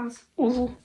Awesome. Awesome.